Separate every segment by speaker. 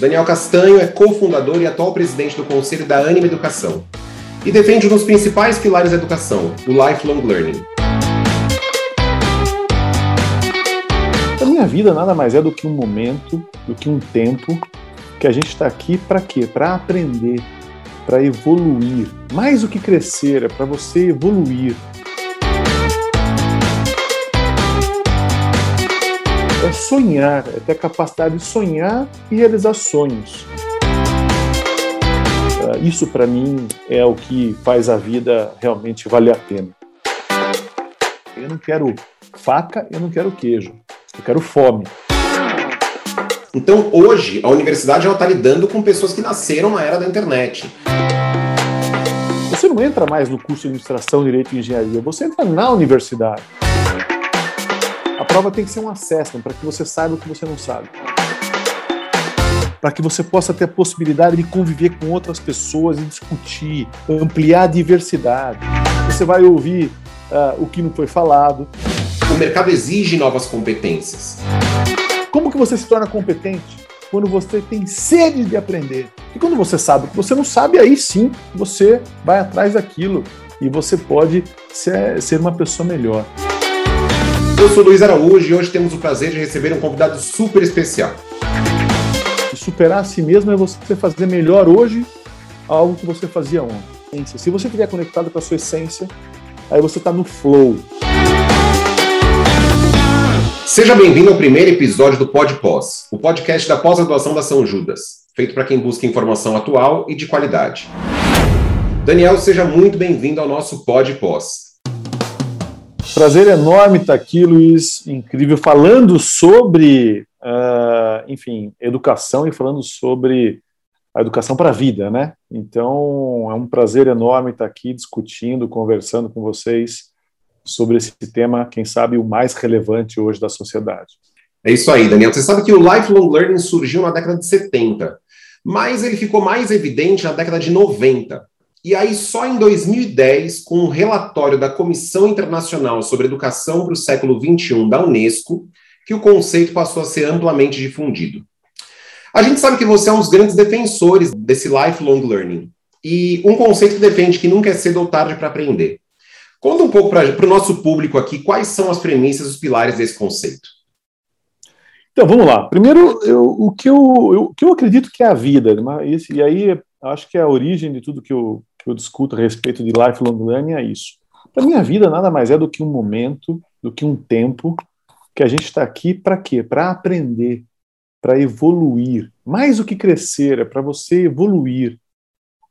Speaker 1: Daniel Castanho é cofundador e atual presidente do Conselho da Anima Educação e defende um dos principais pilares da educação, o lifelong learning.
Speaker 2: A minha vida nada mais é do que um momento, do que um tempo que a gente está aqui para quê? Para aprender, para evoluir. Mais do que crescer, é para você evoluir. É sonhar, é ter a capacidade de sonhar e realizar sonhos. Ah, isso para mim é o que faz a vida realmente valer a pena. Eu não quero faca, eu não quero queijo, eu quero fome.
Speaker 1: Então, hoje, a universidade está lidando com pessoas que nasceram na era da internet.
Speaker 2: Você não entra mais no curso de administração, direito e engenharia, você entra na universidade. Prova tem que ser um assessment para que você saiba o que você não sabe. Para que você possa ter a possibilidade de conviver com outras pessoas e discutir, ampliar a diversidade. Você vai ouvir uh, o que não foi falado.
Speaker 1: O mercado exige novas competências.
Speaker 2: Como que você se torna competente? Quando você tem sede de aprender. E quando você sabe o que você não sabe, aí sim você vai atrás daquilo e você pode ser uma pessoa melhor.
Speaker 1: Eu sou Luiz Araújo e hoje temos o prazer de receber um convidado super especial.
Speaker 2: Superar a si mesmo é você fazer melhor hoje algo que você fazia ontem. Se você estiver conectado com a sua essência, aí você está no flow.
Speaker 1: Seja bem-vindo ao primeiro episódio do Pod Pós, o podcast da pós-graduação da São Judas, feito para quem busca informação atual e de qualidade. Daniel, seja muito bem-vindo ao nosso Pod Pós.
Speaker 2: Prazer enorme estar aqui, Luiz. Incrível, falando sobre, uh, enfim, educação e falando sobre a educação para a vida, né? Então, é um prazer enorme estar aqui discutindo, conversando com vocês sobre esse tema, quem sabe o mais relevante hoje da sociedade.
Speaker 1: É isso aí, Daniel. Você sabe que o lifelong learning surgiu na década de 70, mas ele ficou mais evidente na década de 90. E aí, só em 2010, com um relatório da Comissão Internacional sobre Educação para o Século XXI da Unesco, que o conceito passou a ser amplamente difundido. A gente sabe que você é um dos grandes defensores desse lifelong learning, e um conceito que defende que nunca é cedo ou tarde para aprender. Conta um pouco para o nosso público aqui quais são as premissas, os pilares desse conceito.
Speaker 2: Então, vamos lá. Primeiro, eu, o, que eu, eu, que eu acredito que é a vida, né? esse, e aí acho que é a origem de tudo que eu, que eu discuto a respeito de lifelong learning é isso. Para mim, a vida nada mais é do que um momento, do que um tempo que a gente está aqui para quê? Para aprender, para evoluir. Mais do que crescer, é para você evoluir.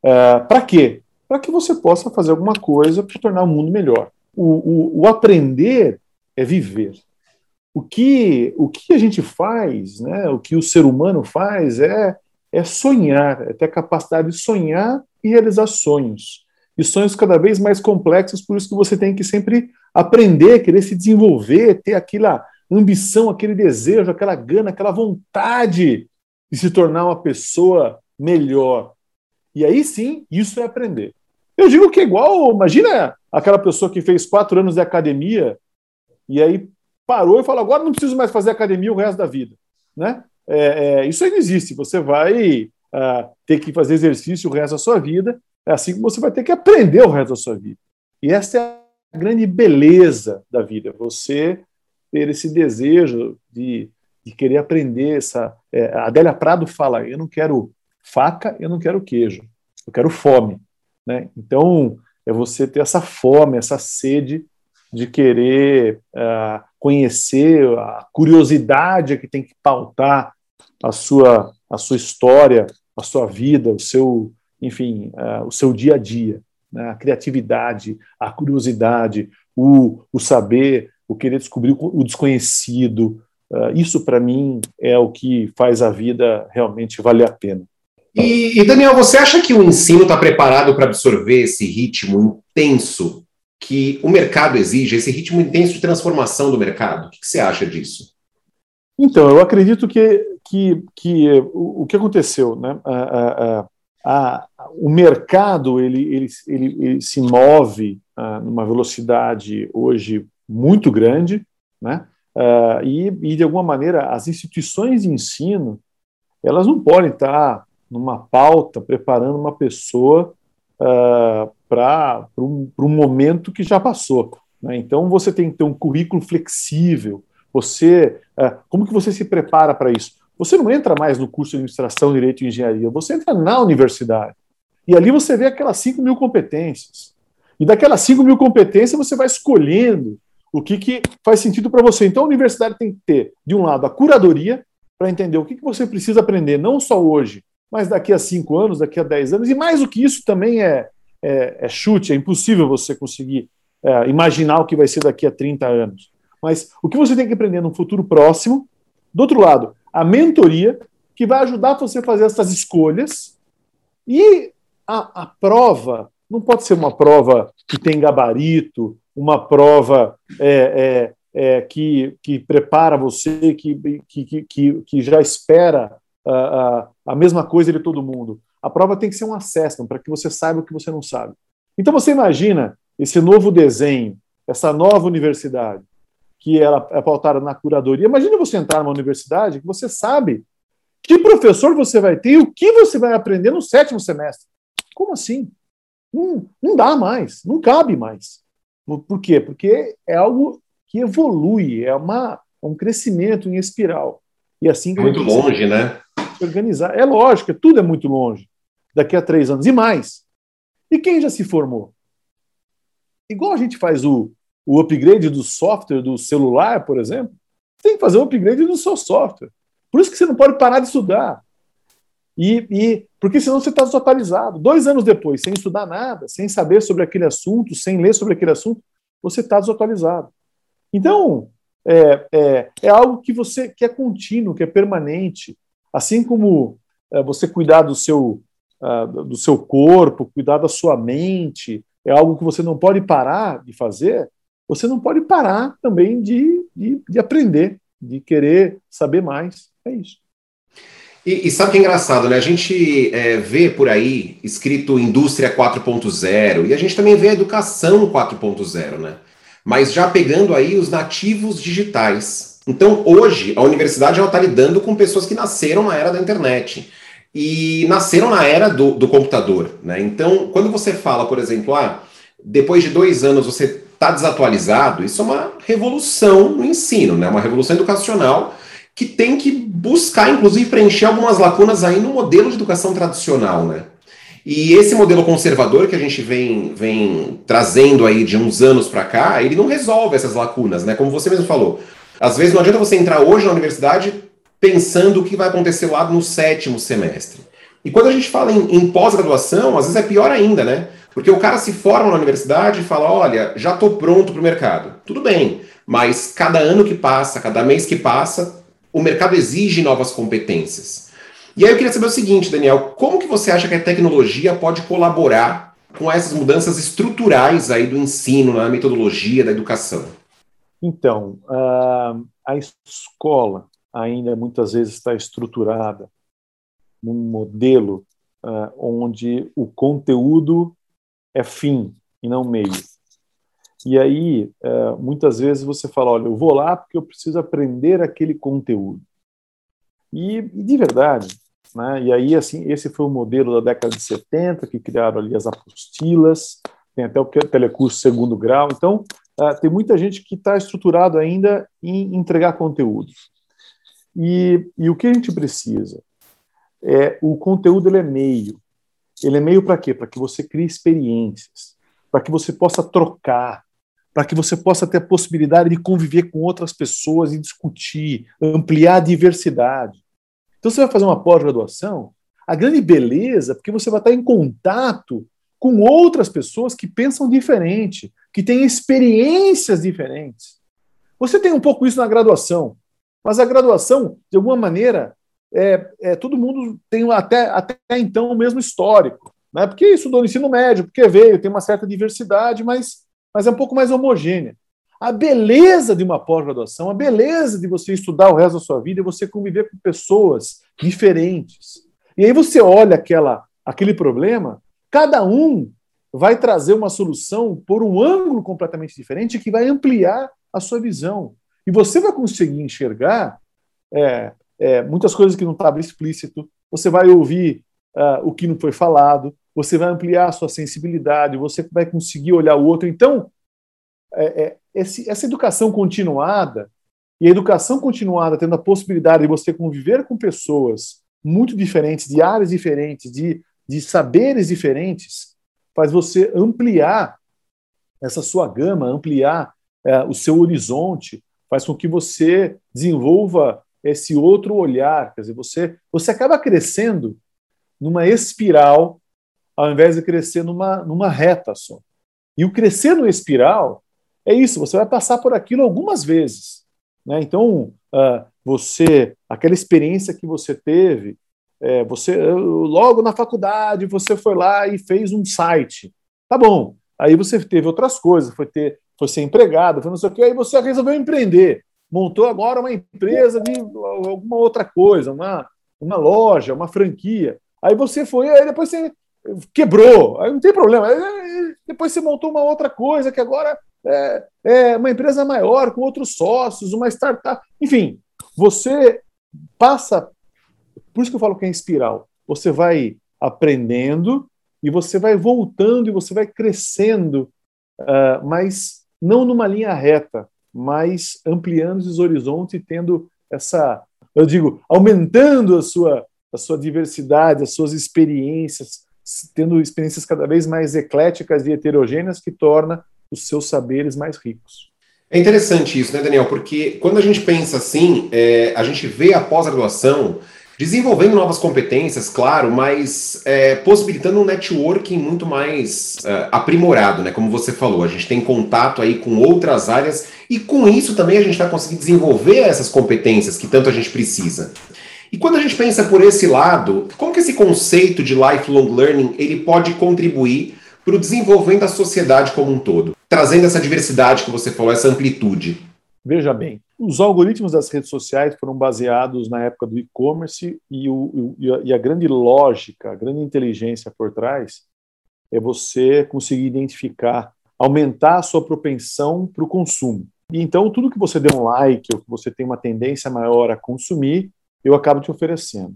Speaker 2: Uh, para quê? para que você possa fazer alguma coisa para tornar o mundo melhor. O, o, o, aprender é viver. O que, o que a gente faz, né, o que o ser humano faz é, é sonhar, é ter a capacidade de sonhar e realizar sonhos. E sonhos cada vez mais complexos, por isso que você tem que sempre aprender, querer se desenvolver, ter aquela ambição, aquele desejo, aquela gana, aquela vontade de se tornar uma pessoa melhor. E aí sim, isso é aprender. Eu digo que é igual, imagina aquela pessoa que fez quatro anos de academia e aí parou e falou: agora não preciso mais fazer academia o resto da vida. Né? É, é, isso não existe. Você vai uh, ter que fazer exercício o resto da sua vida, é assim como você vai ter que aprender o resto da sua vida. E essa é a grande beleza da vida, você ter esse desejo de, de querer aprender. Essa, é, a Adélia Prado fala: eu não quero faca, eu não quero queijo, eu quero fome. Né? Então, é você ter essa fome, essa sede de querer uh, conhecer, a curiosidade que tem que pautar a sua, a sua história, a sua vida, o seu, enfim, uh, o seu dia a dia. Né? A criatividade, a curiosidade, o, o saber, o querer descobrir o desconhecido. Uh, isso, para mim, é o que faz a vida realmente valer a pena.
Speaker 1: E, e, Daniel, você acha que o ensino está preparado para absorver esse ritmo intenso que o mercado exige, esse ritmo intenso de transformação do mercado? O que, que você acha disso?
Speaker 2: Então, eu acredito que, que, que o, o que aconteceu, né? A, a, a, o mercado ele, ele, ele, ele se move uh, numa velocidade hoje muito grande, né? Uh, e, e, de alguma maneira, as instituições de ensino elas não podem estar numa pauta preparando uma pessoa uh, para um, um momento que já passou. Né? Então você tem que ter um currículo flexível. Você, uh, como que você se prepara para isso? Você não entra mais no curso de administração, direito e engenharia. Você entra na universidade e ali você vê aquelas 5 mil competências. E daquelas 5 mil competências você vai escolhendo o que, que faz sentido para você. Então a universidade tem que ter, de um lado, a curadoria, para entender o que, que você precisa aprender, não só hoje, mas daqui a cinco anos, daqui a dez anos, e mais do que isso também é, é, é chute, é impossível você conseguir é, imaginar o que vai ser daqui a 30 anos. Mas o que você tem que aprender no futuro próximo, do outro lado, a mentoria, que vai ajudar você a fazer essas escolhas, e a, a prova não pode ser uma prova que tem gabarito, uma prova é, é, é, que, que prepara você, que, que, que, que já espera a, a mesma coisa de todo mundo. A prova tem que ser um assessment para que você saiba o que você não sabe. Então você imagina esse novo desenho, essa nova universidade, que ela é pautada na curadoria. Imagina você entrar numa universidade que você sabe que professor você vai ter e o que você vai aprender no sétimo semestre. Como assim? Não, não dá mais, não cabe mais. Por quê? Porque é algo que evolui, é uma, um crescimento em espiral. E assim
Speaker 1: muito longe, né?
Speaker 2: Organizar. É lógico, tudo é muito longe. Daqui a três anos e mais. E quem já se formou? Igual a gente faz o, o upgrade do software do celular, por exemplo, tem que fazer o upgrade do seu software. Por isso que você não pode parar de estudar. E, e porque senão você está desatualizado. Dois anos depois, sem estudar nada, sem saber sobre aquele assunto, sem ler sobre aquele assunto, você está desatualizado. Então, é, é, é, algo que você que é contínuo, que é permanente. Assim como é, você cuidar do seu, uh, do seu corpo, cuidar da sua mente, é algo que você não pode parar de fazer, você não pode parar também de, de, de aprender, de querer saber mais. É isso.
Speaker 1: E, e, sabe que é engraçado, né? A gente é, vê por aí escrito indústria 4.0 e a gente também vê a educação 4.0, né? Mas já pegando aí os nativos digitais. Então, hoje, a universidade está lidando com pessoas que nasceram na era da internet e nasceram na era do, do computador, né? Então, quando você fala, por exemplo, ah, depois de dois anos você está desatualizado, isso é uma revolução no ensino, né? Uma revolução educacional que tem que buscar, inclusive, preencher algumas lacunas aí no modelo de educação tradicional, né? E esse modelo conservador que a gente vem, vem trazendo aí de uns anos para cá, ele não resolve essas lacunas, né? Como você mesmo falou. Às vezes não adianta você entrar hoje na universidade pensando o que vai acontecer lá no sétimo semestre. E quando a gente fala em, em pós-graduação, às vezes é pior ainda, né? Porque o cara se forma na universidade e fala: olha, já estou pronto para o mercado. Tudo bem, mas cada ano que passa, cada mês que passa, o mercado exige novas competências. E aí eu queria saber o seguinte, Daniel, como que você acha que a tecnologia pode colaborar com essas mudanças estruturais aí do ensino, na metodologia da educação?
Speaker 2: Então, a escola ainda muitas vezes está estruturada num modelo onde o conteúdo é fim e não meio. E aí, é, muitas vezes você fala, olha, eu vou lá porque eu preciso aprender aquele conteúdo. E, de verdade, né? E aí, assim, esse foi o modelo da década de 70, que criaram ali as apostilas, tem até o telecurso segundo grau. Então, uh, tem muita gente que está estruturado ainda em entregar conteúdo. E, e o que a gente precisa? É, o conteúdo ele é meio. Ele é meio para quê? Para que você crie experiências, para que você possa trocar, para que você possa ter a possibilidade de conviver com outras pessoas e discutir, ampliar a diversidade. Então você vai fazer uma pós-graduação, a grande beleza, porque você vai estar em contato com outras pessoas que pensam diferente, que têm experiências diferentes. Você tem um pouco isso na graduação, mas a graduação, de alguma maneira, é, é todo mundo tem até, até então o mesmo histórico, né? Porque isso do ensino médio, porque veio, tem uma certa diversidade, mas mas é um pouco mais homogênea. A beleza de uma pós-graduação, a beleza de você estudar o resto da sua vida é você conviver com pessoas diferentes. E aí você olha aquela, aquele problema, cada um vai trazer uma solução por um ângulo completamente diferente que vai ampliar a sua visão. E você vai conseguir enxergar é, é, muitas coisas que não estavam explícito, você vai ouvir uh, o que não foi falado, você vai ampliar a sua sensibilidade, você vai conseguir olhar o outro. Então, é, é, esse, essa educação continuada, e a educação continuada tendo a possibilidade de você conviver com pessoas muito diferentes, de áreas diferentes, de, de saberes diferentes, faz você ampliar essa sua gama, ampliar é, o seu horizonte, faz com que você desenvolva esse outro olhar. Quer dizer, você, você acaba crescendo numa espiral ao invés de crescer numa, numa reta só. E o crescer no espiral é isso, você vai passar por aquilo algumas vezes. Né? Então, uh, você, aquela experiência que você teve, é, você logo na faculdade você foi lá e fez um site. Tá bom. Aí você teve outras coisas, foi ter, foi ser empregado, foi não sei o quê, aí você resolveu empreender montou agora uma empresa de alguma outra coisa, uma, uma loja, uma franquia. Aí você foi, aí depois você quebrou, aí não tem problema. Aí, depois você montou uma outra coisa que agora é, é uma empresa maior, com outros sócios, uma startup. Enfim, você passa. Por isso que eu falo que é espiral. Você vai aprendendo e você vai voltando e você vai crescendo, uh, mas não numa linha reta mas ampliando os horizontes e tendo essa, eu digo, aumentando a sua, a sua diversidade, as suas experiências, tendo experiências cada vez mais ecléticas e heterogêneas que torna os seus saberes mais ricos.
Speaker 1: É interessante isso, né, Daniel? Porque quando a gente pensa assim, é, a gente vê a pós-graduação desenvolvendo novas competências, claro, mas é, possibilitando um networking muito mais é, aprimorado, né? Como você falou, a gente tem contato aí com outras áreas e com isso também a gente vai conseguir desenvolver essas competências que tanto a gente precisa. E quando a gente pensa por esse lado, como que esse conceito de lifelong learning ele pode contribuir para o desenvolvimento da sociedade como um todo, trazendo essa diversidade que você falou, essa amplitude?
Speaker 2: Veja bem, os algoritmos das redes sociais foram baseados na época do e-commerce e, e a grande lógica, a grande inteligência por trás é você conseguir identificar, aumentar a sua propensão para o consumo. E então, tudo que você dê um like ou que você tem uma tendência maior a consumir, eu acabo te oferecendo.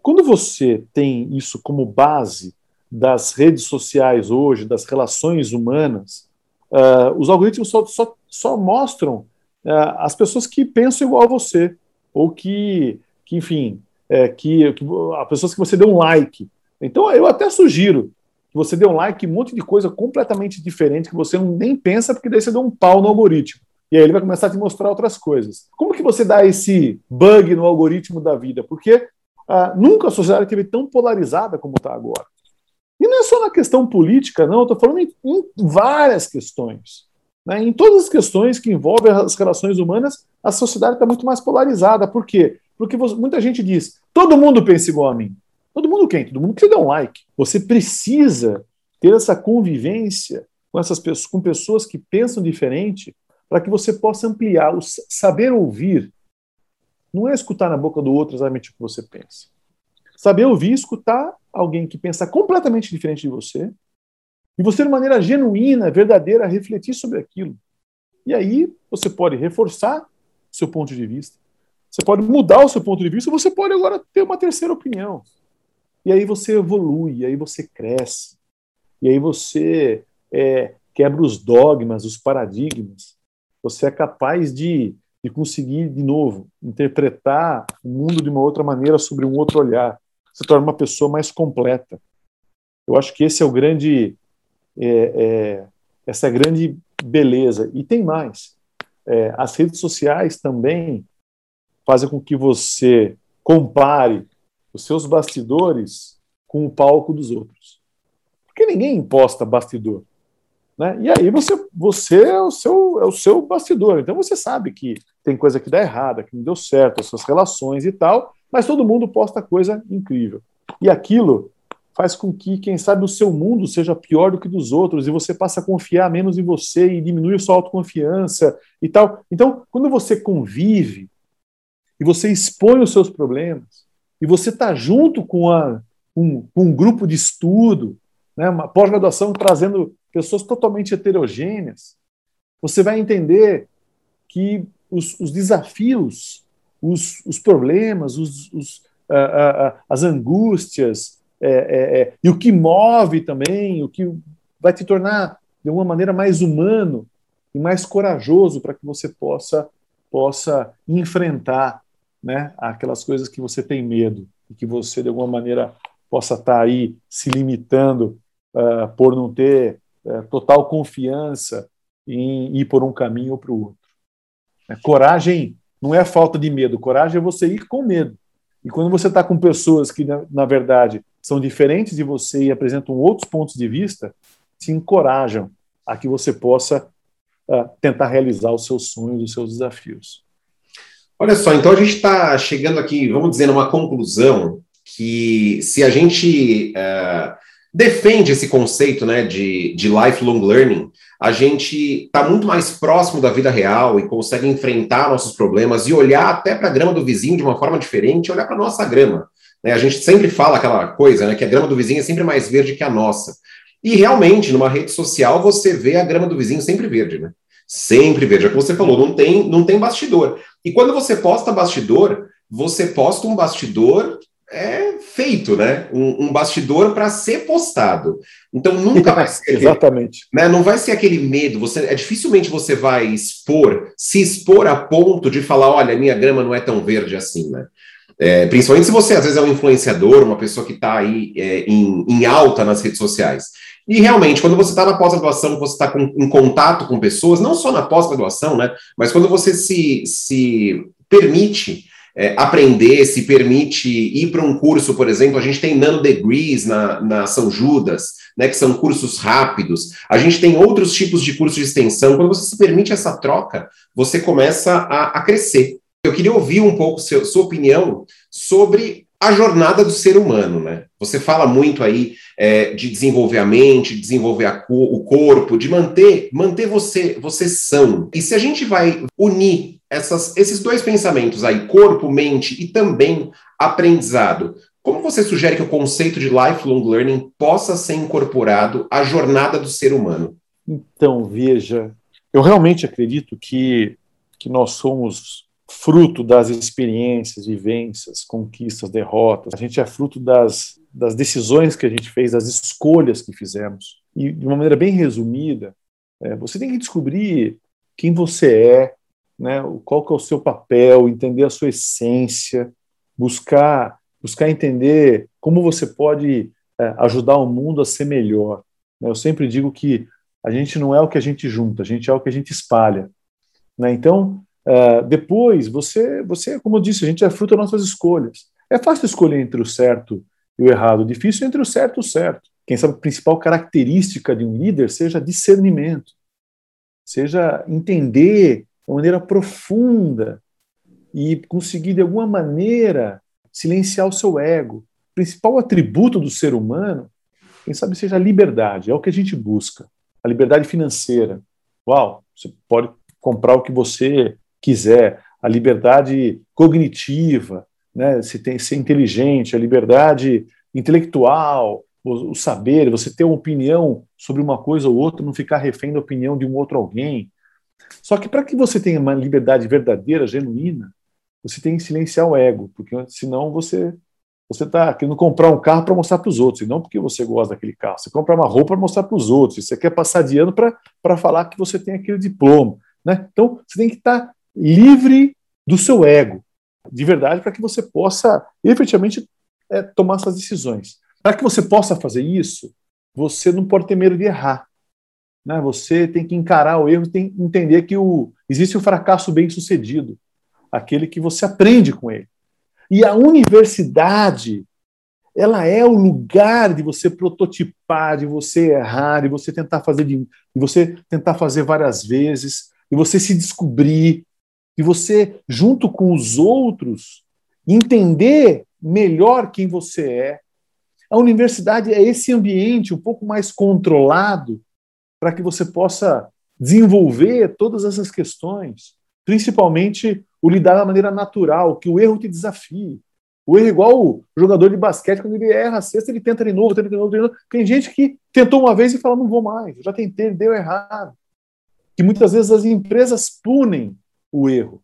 Speaker 2: Quando você tem isso como base das redes sociais hoje, das relações humanas, uh, os algoritmos só, só, só mostram é, as pessoas que pensam igual a você, ou que, que enfim, é, que, que as pessoas que você deu um like. Então, eu até sugiro que você dê um like um monte de coisa completamente diferente que você nem pensa, porque daí você deu um pau no algoritmo. E aí ele vai começar a te mostrar outras coisas. Como que você dá esse bug no algoritmo da vida? Porque ah, nunca a sociedade esteve tão polarizada como está agora. E não é só na questão política, não, eu estou falando em, em várias questões. Né? Em todas as questões que envolvem as relações humanas, a sociedade está muito mais polarizada. Por quê? Porque muita gente diz: todo mundo pensa igual a mim. Todo mundo quem? Todo mundo que dá um like. Você precisa ter essa convivência com essas pessoas, com pessoas que pensam diferente, para que você possa ampliar o saber ouvir. Não é escutar na boca do outro exatamente o que você pensa. Saber ouvir, escutar alguém que pensa completamente diferente de você, e você, de maneira genuína, verdadeira, refletir sobre aquilo. E aí você pode reforçar seu ponto de vista, você pode mudar o seu ponto de vista, você pode agora ter uma terceira opinião. E aí você evolui, aí você cresce, e aí você é, quebra os dogmas, os paradigmas. Você é capaz de, de conseguir, de novo, interpretar o mundo de uma outra maneira, sobre um outro olhar. Você torna uma pessoa mais completa. Eu acho que esse é o grande é, é, essa grande beleza. E tem mais. É, as redes sociais também fazem com que você compare os seus bastidores com o palco dos outros. Porque ninguém imposta bastidor. Né? E aí você, você é, o seu, é o seu bastidor. Então você sabe que tem coisa que dá errada, que não deu certo, as suas relações e tal, mas todo mundo posta coisa incrível. E aquilo faz com que, quem sabe, o seu mundo seja pior do que dos outros e você passa a confiar menos em você e diminui a sua autoconfiança e tal. Então, quando você convive e você expõe os seus problemas e você está junto com, a, um, um grupo de estudo, né, uma pós-graduação trazendo pessoas totalmente heterogêneas, você vai entender que os, os desafios os, os problemas, os, os, as angústias, é, é, é, e o que move também, o que vai te tornar de alguma maneira mais humano e mais corajoso para que você possa possa enfrentar né, aquelas coisas que você tem medo e que você de alguma maneira possa estar tá aí se limitando uh, por não ter uh, total confiança em ir por um caminho ou para o outro. É, coragem não é falta de medo, coragem é você ir com medo. E quando você está com pessoas que, na, na, verdade, são diferentes de você e apresentam outros pontos de vista, te encorajam a que você possa uh, tentar realizar os seus sonhos, os seus desafios.
Speaker 1: Olha só, então a gente está chegando aqui, vamos dizer, numa conclusão que se a gente uh, defende esse conceito né, de, de lifelong learning, a gente está muito mais próximo da vida real e consegue enfrentar nossos problemas e olhar até para a grama do vizinho de uma forma diferente, olhar para a nossa grama. Né? A gente sempre fala aquela coisa, né, que a grama do vizinho é sempre mais verde que a nossa. E realmente, numa rede social, você vê a grama do vizinho sempre verde, né? Sempre verde. É o que você falou, não tem, não tem bastidor. E quando você posta bastidor, você posta um bastidor é feito, né? Um, um bastidor para ser postado. Então nunca vai ser
Speaker 2: aquele, exatamente,
Speaker 1: né? Não vai ser aquele medo. Você é dificilmente você vai expor, se expor a ponto de falar, olha, minha grama não é tão verde assim, né? É, principalmente se você às vezes é um influenciador, uma pessoa que está aí é, em, em alta nas redes sociais. E realmente, quando você está na pós-graduação, você está em contato com pessoas, não só na pós-graduação, né? Mas quando você se, se permite é, aprender, se permite ir para um curso, por exemplo, a gente tem nano degrees na, na São Judas, né, que são cursos rápidos. A gente tem outros tipos de cursos de extensão. Quando você se permite essa troca, você começa a, a crescer. Eu queria ouvir um pouco seu, sua opinião sobre a jornada do ser humano, né? Você fala muito aí é, de desenvolver a mente, de desenvolver a, o corpo, de manter, manter você, você são. E se a gente vai unir essas, esses dois pensamentos aí, corpo, mente e também aprendizado, como você sugere que o conceito de lifelong learning possa ser incorporado à jornada do ser humano?
Speaker 2: Então, veja, eu realmente acredito que, que nós somos fruto das experiências, vivências, conquistas, derrotas. A gente é fruto das, das decisões que a gente fez, das escolhas que fizemos. E, de uma maneira bem resumida, é, você tem que descobrir quem você é, né, qual que é o seu papel, entender a sua essência, buscar, buscar entender como você pode é, ajudar o mundo a ser melhor. Eu sempre digo que a gente não é o que a gente junta, a gente é o que a gente espalha. Né? Então, Uh, depois, você, você, como eu disse, a gente é fruto das nossas escolhas. É fácil escolher entre o certo e o errado, difícil entre o certo e o certo. Quem sabe a principal característica de um líder seja discernimento, seja entender de maneira profunda e conseguir, de alguma maneira, silenciar o seu ego. O principal atributo do ser humano, quem sabe, seja a liberdade, é o que a gente busca. A liberdade financeira. Uau, você pode comprar o que você quiser, a liberdade cognitiva, né, se tem ser inteligente, a liberdade intelectual, o, o, saber, você ter uma opinião sobre uma coisa ou outra, não ficar refém da opinião de um outro alguém. Só que para que você tenha uma liberdade verdadeira, genuína, você tem que silenciar o ego, porque senão você você está querendo comprar um carro para mostrar para os outros, e não porque você gosta daquele carro. Você compra uma roupa para mostrar para os outros, você quer passar de ano para falar que você tem aquele diploma. Né? Então, você tem que estar tá livre do seu ego, de verdade, para que você possa efetivamente é, tomar suas decisões. Para que você possa fazer isso, você não pode ter medo de errar. Né? Você tem que encarar o erro, tem que entender que o, existe o fracasso bem sucedido, aquele que você aprende com ele. E a universidade, ela é o lugar de você prototipar, de você errar, de você tentar fazer de, de você tentar fazer várias vezes, de você se descobrir, e você, junto com os outros, entender melhor quem você é. A universidade é esse ambiente um pouco mais controlado para que você possa desenvolver todas essas questões, principalmente o lidar da maneira natural, que o erro te desafie. O erro é igual o jogador de basquete, quando ele erra a cesta, ele tenta de novo, tenta de novo, tenta de novo. Tem gente que tentou uma vez e fala, não vou mais, já tentei, deu errado. Que muitas vezes as empresas punem o erro.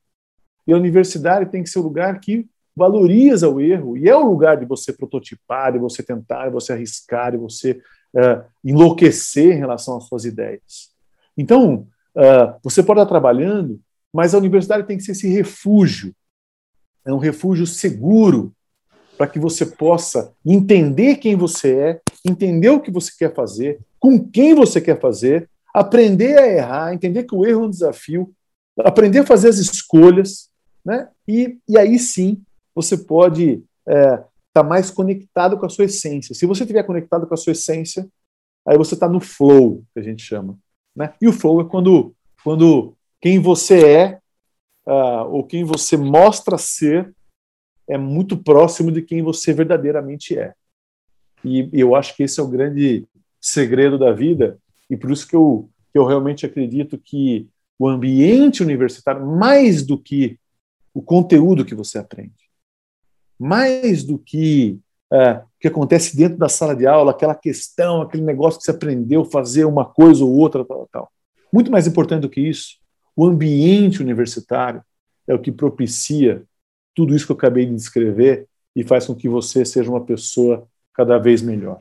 Speaker 2: E a universidade tem que ser o lugar que valoriza o erro, e é o lugar de você prototipar, de você tentar, de você arriscar, de você uh, enlouquecer em relação às suas ideias. Então, uh, você pode estar trabalhando, mas a universidade tem que ser esse refúgio, é um refúgio seguro para que você possa entender quem você é, entender o que você quer fazer, com quem você quer fazer, aprender a errar, entender que o erro é um desafio, aprender a fazer as escolhas, né? E, e aí sim você pode estar é, tá mais conectado com a sua essência. Se você estiver conectado com a sua essência, aí você está no flow, que a gente chama. Né? E o flow é quando, quando quem você é, uh, ou quem você mostra ser, é muito próximo de quem você verdadeiramente é. E eu acho que esse é o grande segredo da vida, e por isso que eu, que eu realmente acredito que o ambiente universitário, mais do que o conteúdo que você aprende, mais do que é, o que acontece dentro da sala de aula, aquela questão, aquele negócio que você aprendeu fazer uma coisa ou outra, tal, tal. Muito mais importante do que isso, o ambiente universitário é o que propicia tudo isso que eu acabei de descrever e faz com que você seja uma pessoa cada vez melhor.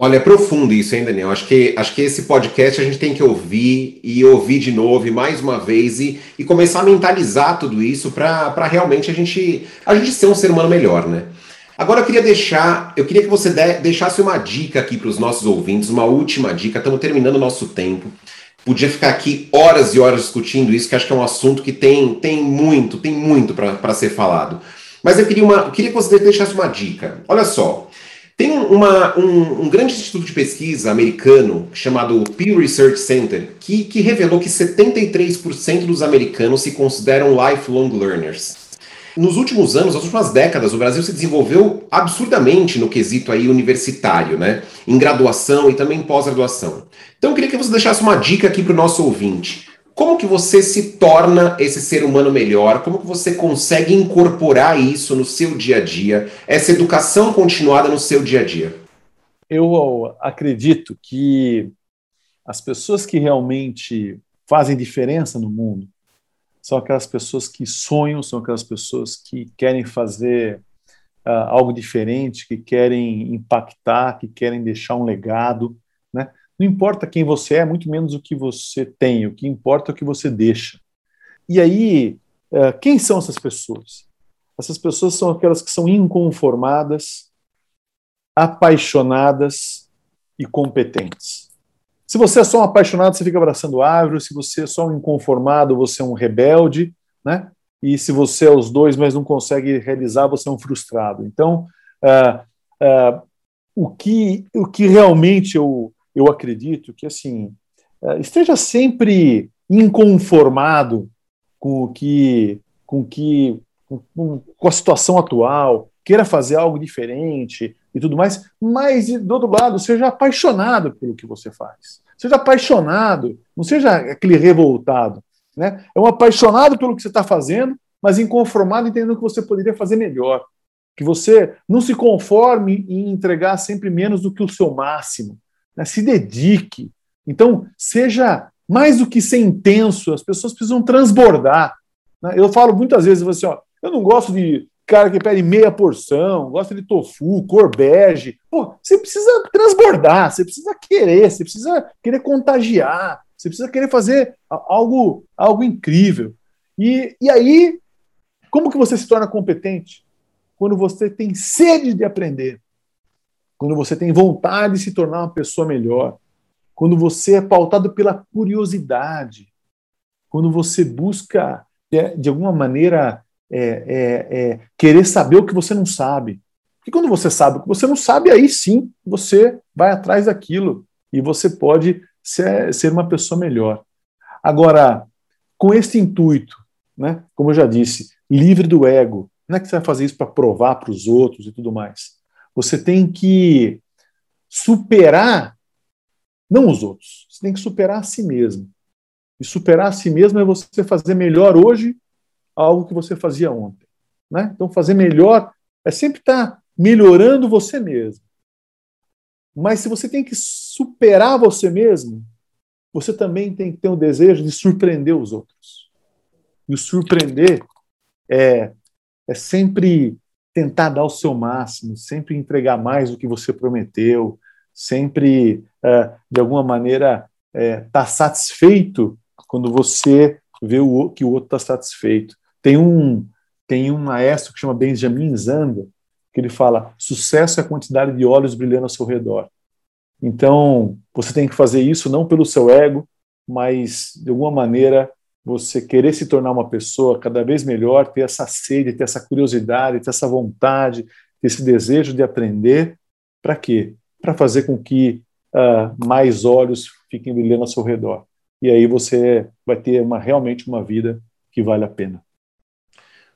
Speaker 1: Olha, é profundo isso, hein, Daniel? Acho que, acho que esse podcast a gente tem que ouvir e ouvir de novo e mais uma vez e, e começar a mentalizar tudo isso para realmente a gente, a gente ser um ser humano melhor, né? Agora eu queria deixar, eu queria que você de, deixasse uma dica aqui para os nossos ouvintes, uma última dica. Estamos terminando o nosso tempo. Podia ficar aqui horas e horas discutindo isso, que acho que é um assunto que tem, tem muito, tem muito para ser falado. Mas eu queria, uma, eu queria que você deixasse uma dica. Olha só, tem uma, um, um, grande instituto de pesquisa americano chamado Pew Research Center que, que revelou que 73% dos americanos se consideram lifelong learners. Nos últimos anos, nas últimas décadas, o Brasil se desenvolveu absurdamente no quesito aí universitário, né? Em graduação e também pós-graduação. Então eu queria que você deixasse uma dica aqui para o nosso ouvinte. Como que você se torna esse ser humano melhor? Como que você consegue incorporar isso no seu dia a dia? Essa educação continuada no seu dia a dia?
Speaker 2: Eu acredito que as pessoas que realmente fazem diferença no mundo são aquelas pessoas que sonham, são aquelas pessoas que querem fazer uh, algo diferente, que querem impactar, que querem deixar um legado? Não importa quem você é, muito menos o que você tem, o que importa é o que você deixa. E aí, é, quem são essas pessoas? Essas pessoas são aquelas que são inconformadas, apaixonadas e competentes. Se você é só um apaixonado, você fica abraçando árvore. Se você é só um inconformado, você é um rebelde, né? E se você é os dois, mas não consegue realizar, você é um frustrado. Então, uh, uh, o, que, o que realmente eu, eu acredito que assim é, esteja sempre inconformado com o que com que com, com a situação atual, queira fazer algo diferente e tudo mais, mas do outro lado, seja apaixonado pelo que você faz. Seja apaixonado, não seja aquele revoltado. Né? É um apaixonado pelo que você está fazendo, mas inconformado entendendo que você poderia fazer melhor. Que você não se conforme em entregar sempre menos do que o seu máximo né? se dedique. Então, seja mais do que ser intenso, as pessoas precisam transbordar. Né? Eu falo muitas vezes assim, ó, eu não gosto de cara que pede meia porção, gosta de tofu, cor bege. Pô, você precisa transbordar, você precisa querer, você precisa querer contagiar, você precisa querer fazer algo, algo incrível. E, e aí, como que você se torna competente? Quando você tem sede de aprender quando você tem vontade de se tornar uma pessoa melhor, quando você é pautado pela curiosidade, quando você busca, de alguma maneira, é, é, é, querer saber o que você não sabe. Porque quando você sabe o que você não sabe, aí sim você vai atrás daquilo e você pode ser, ser uma pessoa melhor. Agora, com este intuito, né, como eu já disse, livre do ego, não é que você vai fazer isso para provar para os outros e tudo mais. Você tem que superar, não os outros, você tem que superar a si mesmo. E superar a si mesmo é você fazer melhor hoje algo que você fazia ontem. Né? Então, fazer melhor é sempre estar melhorando você mesmo. Mas se você tem que superar você mesmo, você também tem que ter o desejo de surpreender os outros. E o surpreender é, é sempre tentar dar o seu máximo, sempre entregar mais do que você prometeu, sempre, é, de alguma maneira, estar é, tá satisfeito quando você vê o, que o outro está satisfeito. Tem um, tem um maestro que chama Benjamin Zanda, que ele fala: sucesso é a quantidade de olhos brilhando ao seu redor. Então, você tem que fazer isso não pelo seu ego, mas de alguma maneira você querer se tornar uma pessoa cada vez melhor, ter essa sede, ter essa curiosidade, ter essa vontade, ter esse desejo de aprender, para quê? Para fazer com que uh, mais olhos fiquem brilhando ao seu redor. E aí você vai ter uma, realmente uma vida que vale a pena.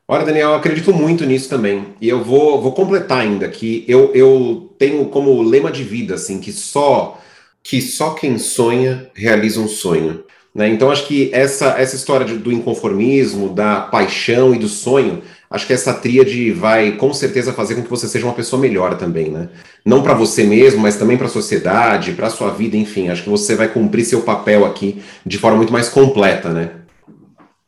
Speaker 1: Olha, Daniel, eu acredito muito nisso também. E eu vou, vou completar ainda que eu, eu tenho como lema de vida assim que só que só quem sonha realiza um sonho. Né? Então, acho que essa, essa história de, do inconformismo, da paixão e do sonho, acho que essa tríade vai com certeza fazer com que você seja uma pessoa melhor também, né? Não para você mesmo, mas também para a sociedade, para a sua vida, enfim. Acho que você vai cumprir seu papel aqui de forma muito mais completa, né?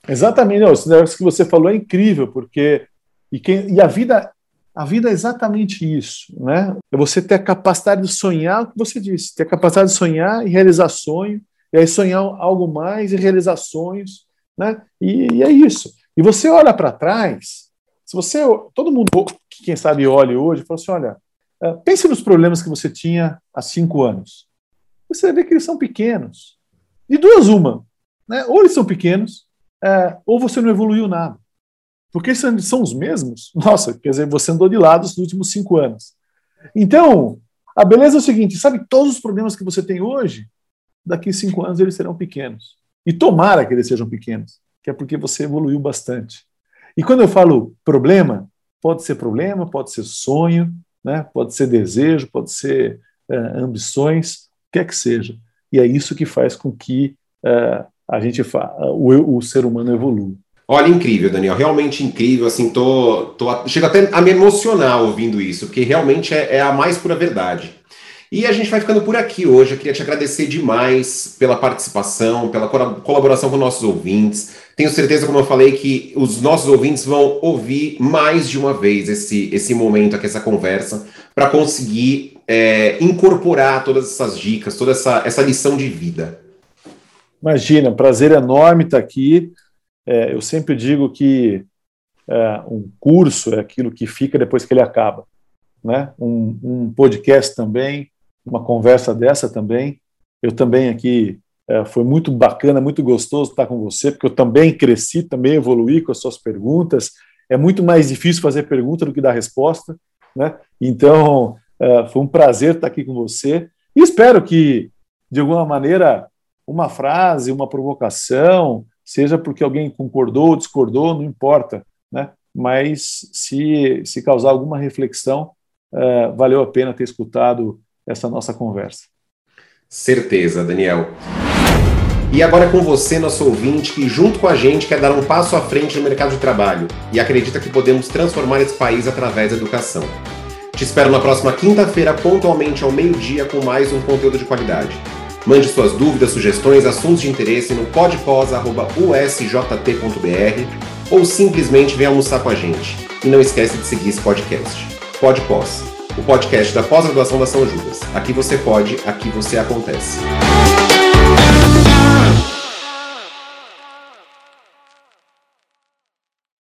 Speaker 2: Exatamente, não, isso que você falou é incrível, porque e, quem, e a vida a vida é exatamente isso, né? É você ter a capacidade de sonhar o que você disse, ter a capacidade de sonhar e realizar sonho, e aí sonhar algo mais e realizar sonhos, né? E, e é isso. E você olha para trás, se você, todo mundo, quem sabe olhe hoje, fala assim, olha, é, pense nos problemas que você tinha há cinco anos. Você vê que eles são pequenos. De duas uma, né? Ou eles são pequenos, é, ou você não evoluiu nada. Porque são, são os mesmos. Nossa, quer dizer, você andou de lado nos últimos cinco anos. Então, a beleza é o seguinte: sabe, todos os problemas que você tem hoje, daqui cinco anos eles serão pequenos. E tomara que eles sejam pequenos, que é porque você evoluiu bastante. E quando eu falo problema, pode ser problema, pode ser sonho, né? pode ser desejo, pode ser uh, ambições, o que é que seja. E é isso que faz com que uh, a gente o, o ser humano evolua.
Speaker 1: Olha, incrível, Daniel, realmente incrível. Assim, tô, tô, chego até a me emocionar ouvindo isso, porque realmente é, é a mais pura verdade. E a gente vai ficando por aqui hoje. Eu queria te agradecer demais pela participação, pela colaboração com nossos ouvintes. Tenho certeza, como eu falei, que os nossos ouvintes vão ouvir mais de uma vez esse, esse momento aqui, essa conversa, para conseguir é, incorporar todas essas dicas, toda essa, essa lição de vida.
Speaker 2: Imagina, prazer enorme estar aqui. É, eu sempre digo que é, um curso é aquilo que fica depois que ele acaba. Né? Um, um podcast também, uma conversa dessa também. Eu também aqui é, foi muito bacana, muito gostoso estar com você, porque eu também cresci, também evoluí com as suas perguntas. É muito mais difícil fazer pergunta do que dar resposta, né? Então, é, foi um prazer estar aqui com você e espero que, de alguma maneira, uma frase, uma provocação, seja porque alguém concordou ou discordou, não importa, né? Mas se, se causar alguma reflexão, é, valeu a pena ter escutado essa nossa conversa.
Speaker 1: Certeza, Daniel. E agora é com você, nosso ouvinte, que junto com a gente quer dar um passo à frente no mercado de trabalho e acredita que podemos transformar esse país através da educação. Te espero na próxima quinta-feira, pontualmente ao meio-dia, com mais um conteúdo de qualidade. Mande suas dúvidas, sugestões, assuntos de interesse no podpos.usjt.br ou simplesmente venha almoçar com a gente. E não esquece de seguir esse podcast. Podpós o podcast da pós-graduação da São Judas. Aqui você pode, aqui você acontece.